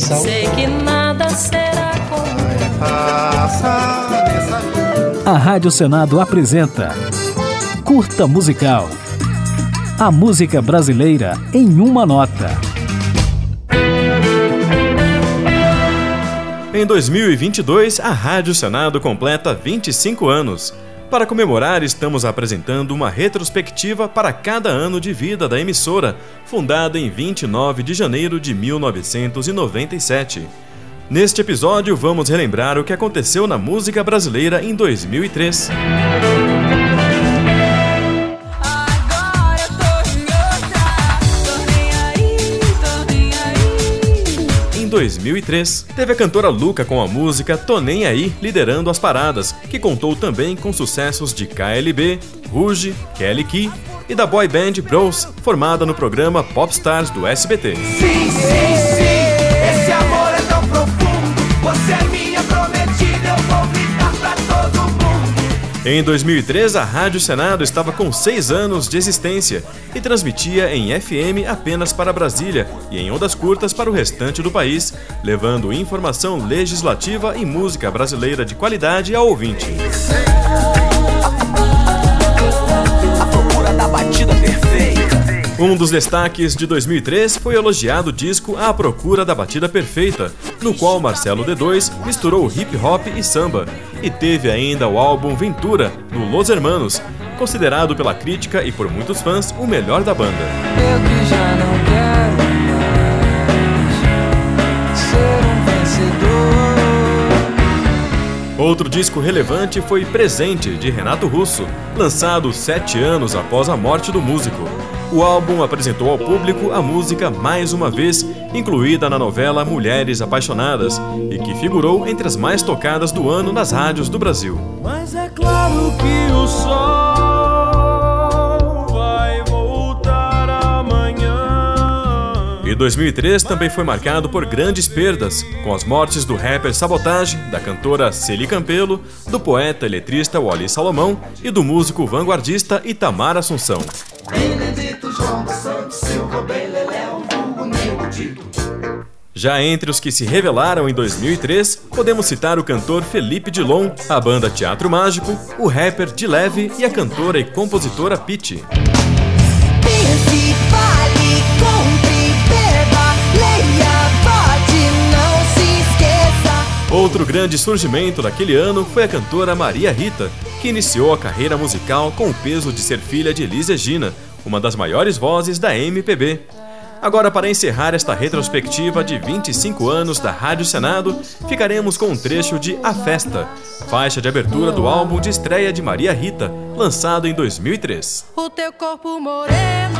coração. Sei que nada será A Rádio Senado apresenta Curta Musical. A música brasileira em uma nota. Em 2022, a Rádio Senado completa 25 anos. Para comemorar, estamos apresentando uma retrospectiva para cada ano de vida da emissora, fundada em 29 de janeiro de 1997. Neste episódio, vamos relembrar o que aconteceu na música brasileira em 2003. 2003, teve a cantora Luca com a música Tô Nem Aí liderando as paradas, que contou também com sucessos de KLB, Ruge, Kelly Key e da boy band Bros, formada no programa Popstars do SBT. Sim, sim, Em 2003, a Rádio Senado estava com seis anos de existência e transmitia em FM apenas para Brasília e em ondas curtas para o restante do país, levando informação legislativa e música brasileira de qualidade ao ouvinte. Um dos destaques de 2003 foi o elogiado disco A Procura da Batida Perfeita, no qual Marcelo D2 misturou hip hop e samba, e teve ainda o álbum Ventura, do Los Hermanos, considerado pela crítica e por muitos fãs o melhor da banda. Eu que já não quero mais ser vencedor. Outro disco relevante foi Presente, de Renato Russo, lançado sete anos após a morte do músico. O álbum apresentou ao público a música mais uma vez, incluída na novela Mulheres Apaixonadas, e que figurou entre as mais tocadas do ano nas rádios do Brasil. Mas é claro que o sol vai voltar amanhã. E 2003 também foi marcado por grandes perdas, com as mortes do rapper Sabotage, da cantora Celi Campelo, do poeta e letrista Wally Salomão e do músico vanguardista Itamar Assunção. João Santos Silva, vulgo. Já entre os que se revelaram em 2003, podemos citar o cantor Felipe Dilon, a banda Teatro Mágico, o rapper De Leve e a cantora e compositora Pitty. Outro grande surgimento daquele ano foi a cantora Maria Rita, que iniciou a carreira musical com o peso de ser filha de Elis Regina, uma das maiores vozes da MPB. Agora, para encerrar esta retrospectiva de 25 anos da Rádio Senado, ficaremos com um trecho de A Festa, faixa de abertura do álbum de estreia de Maria Rita, lançado em 2003. O teu corpo moreno